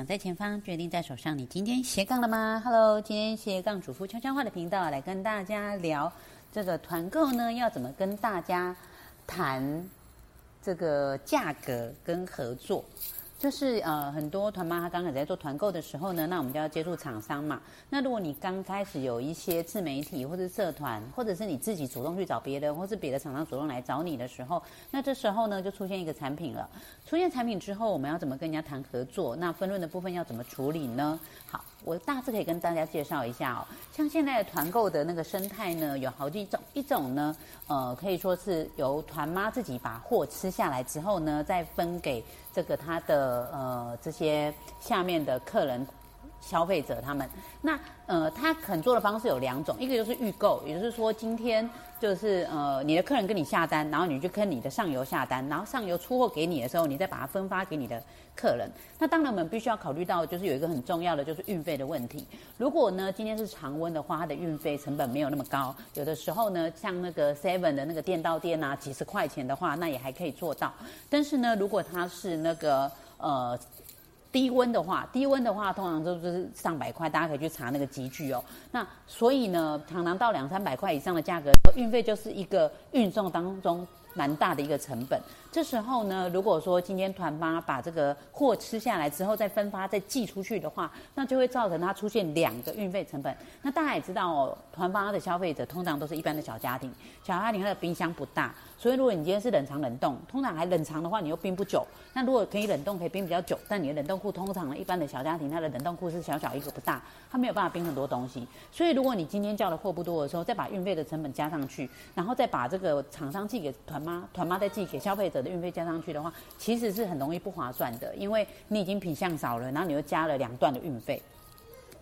想在前方，决定在手上。你今天斜杠了吗？Hello，今天斜杠主妇悄悄话的频道来跟大家聊这个团购呢，要怎么跟大家谈这个价格跟合作。就是呃，很多团妈她刚开始在做团购的时候呢，那我们就要接触厂商嘛。那如果你刚开始有一些自媒体或者社团，或者是你自己主动去找别人，或是别的厂商主动来找你的时候，那这时候呢就出现一个产品了。出现产品之后，我们要怎么跟人家谈合作？那分润的部分要怎么处理呢？好，我大致可以跟大家介绍一下哦。像现在的团购的那个生态呢，有好几种。一种呢，呃，可以说是由团妈自己把货吃下来之后呢，再分给。这个他的呃这些下面的客人消费者他们，那呃他肯做的方式有两种，一个就是预购，也就是说今天就是呃你的客人跟你下单，然后你就跟你的上游下单，然后上游出货给你的时候，你再把它分发给你的客人。那当然我们必须要考虑到，就是有一个很重要的就是运费的问题。如果呢今天是常温的话，它的运费成本没有那么高，有的时候呢像那个 Seven 的那个店到店啊，几十块钱的话，那也还可以做到。但是呢，如果它是那个呃。低温的话，低温的话通常都是上百块，大家可以去查那个集聚哦。那所以呢，常常到两三百块以上的价格，运费就是一个运送当中。蛮大的一个成本。这时候呢，如果说今天团妈把这个货吃下来之后再分发再寄出去的话，那就会造成它出现两个运费成本。那大家也知道哦，团发的消费者通常都是一般的小家庭，小家庭它的冰箱不大，所以如果你今天是冷藏冷冻，通常还冷藏的话，你又冰不久。那如果可以冷冻，可以冰比较久，但你的冷冻库通常呢一般的小家庭它的冷冻库是小小一个不大，它没有办法冰很多东西。所以如果你今天叫的货不多的时候，再把运费的成本加上去，然后再把这个厂商寄给团。妈团妈再寄给消费者的运费加上去的话，其实是很容易不划算的，因为你已经品相少了，然后你又加了两段的运费。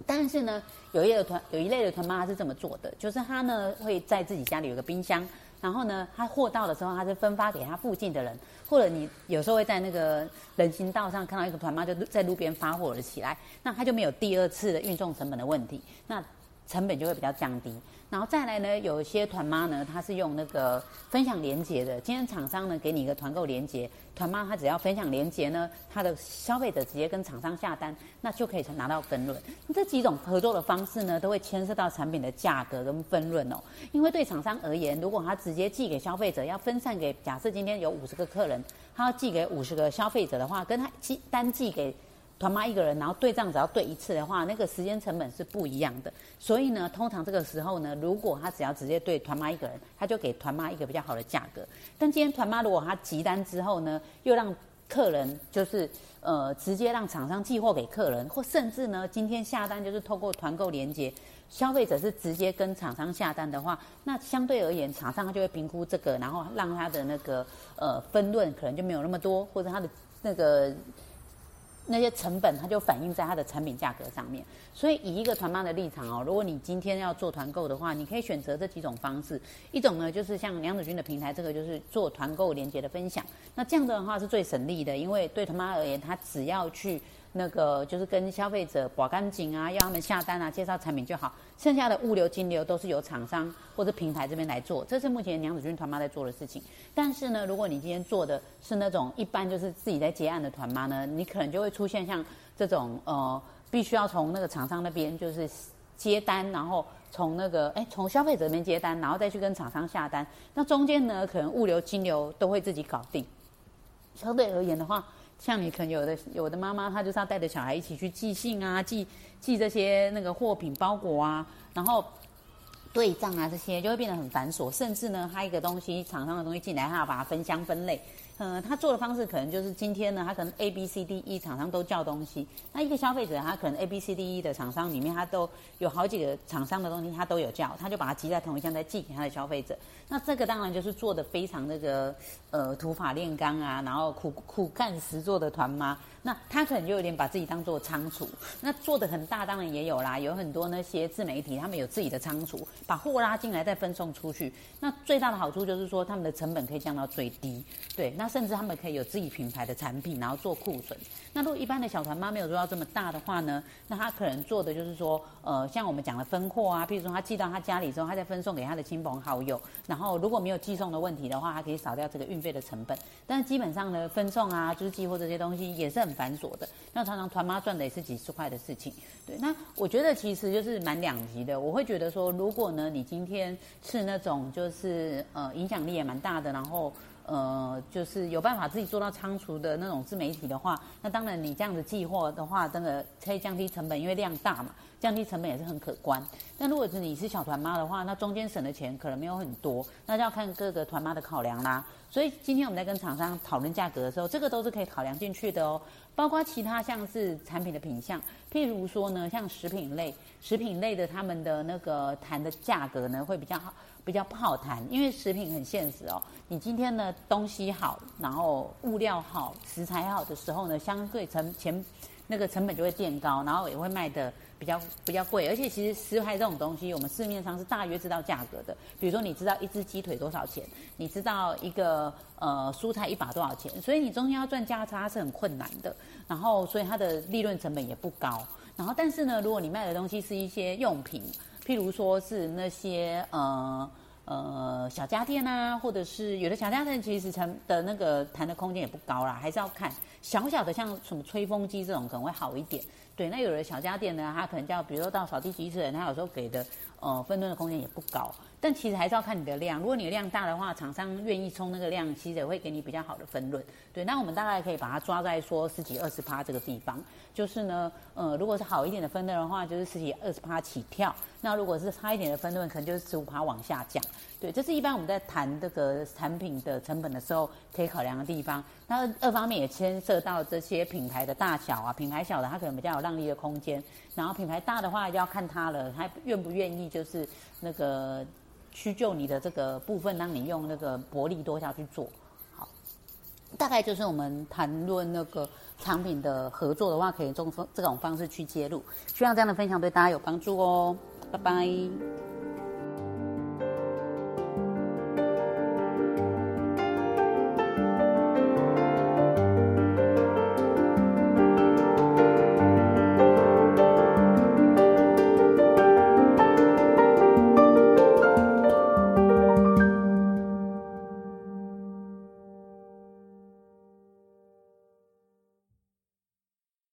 但是呢，有一类团有一类的团妈是这么做的，就是他呢会在自己家里有个冰箱，然后呢他货到的时候，他是分发给他附近的人，或者你有时候会在那个人行道上看到一个团妈就在路边发货了起来，那他就没有第二次的运送成本的问题，那成本就会比较降低。然后再来呢，有一些团妈呢，她是用那个分享连接的。今天厂商呢给你一个团购连接，团妈她只要分享连接呢，她的消费者直接跟厂商下单，那就可以拿到分润。这几种合作的方式呢，都会牵涉到产品的价格跟分润哦。因为对厂商而言，如果他直接寄给消费者，要分散给，假设今天有五十个客人，他要寄给五十个消费者的话，跟他寄单寄给。团妈一个人，然后对账只要对一次的话，那个时间成本是不一样的。所以呢，通常这个时候呢，如果他只要直接对团妈一个人，他就给团妈一个比较好的价格。但今天团妈如果他急单之后呢，又让客人就是呃直接让厂商寄货给客人，或甚至呢今天下单就是透过团购连接，消费者是直接跟厂商下单的话，那相对而言，厂商他就会评估这个，然后让他的那个呃分润可能就没有那么多，或者他的那个。那些成本，它就反映在它的产品价格上面。所以，以一个团妈的立场哦，如果你今天要做团购的话，你可以选择这几种方式。一种呢，就是像梁子君的平台，这个就是做团购连接的分享。那这样的话是最省力的，因为对团妈而言，他只要去。那个就是跟消费者保干净啊，要他们下单啊，介绍产品就好。剩下的物流、金流都是由厂商或者平台这边来做，这是目前娘子军团妈在做的事情。但是呢，如果你今天做的是那种一般就是自己在接案的团妈呢，你可能就会出现像这种呃，必须要从那个厂商那边就是接单，然后从那个哎从消费者那边接单，然后再去跟厂商下单。那中间呢，可能物流、金流都会自己搞定。相对而言的话。像你可能有的有的妈妈，她就是要带着小孩一起去寄信啊，寄寄这些那个货品包裹啊，然后对账啊这些就会变得很繁琐，甚至呢，他一个东西厂商的东西进来，他要把它分箱分类。嗯，他做的方式可能就是今天呢，他可能 A B C D E 厂商都叫东西，那一个消费者他可能 A B C D E 的厂商里面他都有好几个厂商的东西他都有叫，他就把它集在同一箱再寄给他的消费者。那这个当然就是做的非常那个呃土法炼钢啊，然后苦苦干实做的团妈。那他可能就有点把自己当做仓储，那做的很大当然也有啦，有很多那些自媒体他们有自己的仓储，把货拉进来再分送出去。那最大的好处就是说他们的成本可以降到最低，对那。甚至他们可以有自己品牌的产品，然后做库存。那如果一般的小团妈没有做到这么大的话呢，那他可能做的就是说，呃，像我们讲的分货啊，譬如说他寄到他家里之后，他再分送给他的亲朋好友。然后如果没有寄送的问题的话，他可以少掉这个运费的成本。但是基本上呢，分送啊、就是寄货这些东西也是很繁琐的。那常常团妈赚的也是几十块的事情。对，那我觉得其实就是蛮两极的。我会觉得说，如果呢你今天是那种就是呃影响力也蛮大的，然后。呃，就是有办法自己做到仓储的那种自媒体的话，那当然你这样子寄货的话，真的可以降低成本，因为量大嘛，降低成本也是很可观。那如果是你是小团妈的话，那中间省的钱可能没有很多，那就要看各个团妈的考量啦。所以今天我们在跟厂商讨论价格的时候，这个都是可以考量进去的哦。包括其他像是产品的品相，譬如说呢，像食品类，食品类的他们的那个谈的价格呢会比较好。比较不好谈，因为食品很现实哦。你今天呢东西好，然后物料好，食材好的时候呢，相对成前那个成本就会变高，然后也会卖的比较比较贵。而且其实食材这种东西，我们市面上是大约知道价格的。比如说你知道一只鸡腿多少钱，你知道一个呃蔬菜一把多少钱，所以你中间要赚价差是很困难的。然后所以它的利润成本也不高。然后但是呢，如果你卖的东西是一些用品。譬如说是那些呃呃小家电啊，或者是有的小家电其实成的那个谈的空间也不高啦，还是要看小小的像什么吹风机这种可能会好一点。对，那有的小家电呢，它可能叫比如说到扫地机器人，它有时候给的呃分吨的空间也不高。但其实还是要看你的量，如果你的量大的话，厂商愿意充那个量，其实也会给你比较好的分润。对，那我们大概可以把它抓在说十几二十趴这个地方。就是呢，呃，如果是好一点的分润的话，就是十几二十趴起跳；那如果是差一点的分润，可能就是十五趴往下降。对，这是一般我们在谈这个产品的成本的时候可以考量的地方。那二方面也牵涉到这些品牌的大小啊，品牌小的它可能比较有让利的空间，然后品牌大的话要看它了，它愿不愿意就是那个。去就你的这个部分，让你用那个薄利多销去做好，大概就是我们谈论那个产品的合作的话，可以用这种方式去介入。希望这样的分享对大家有帮助哦，拜拜。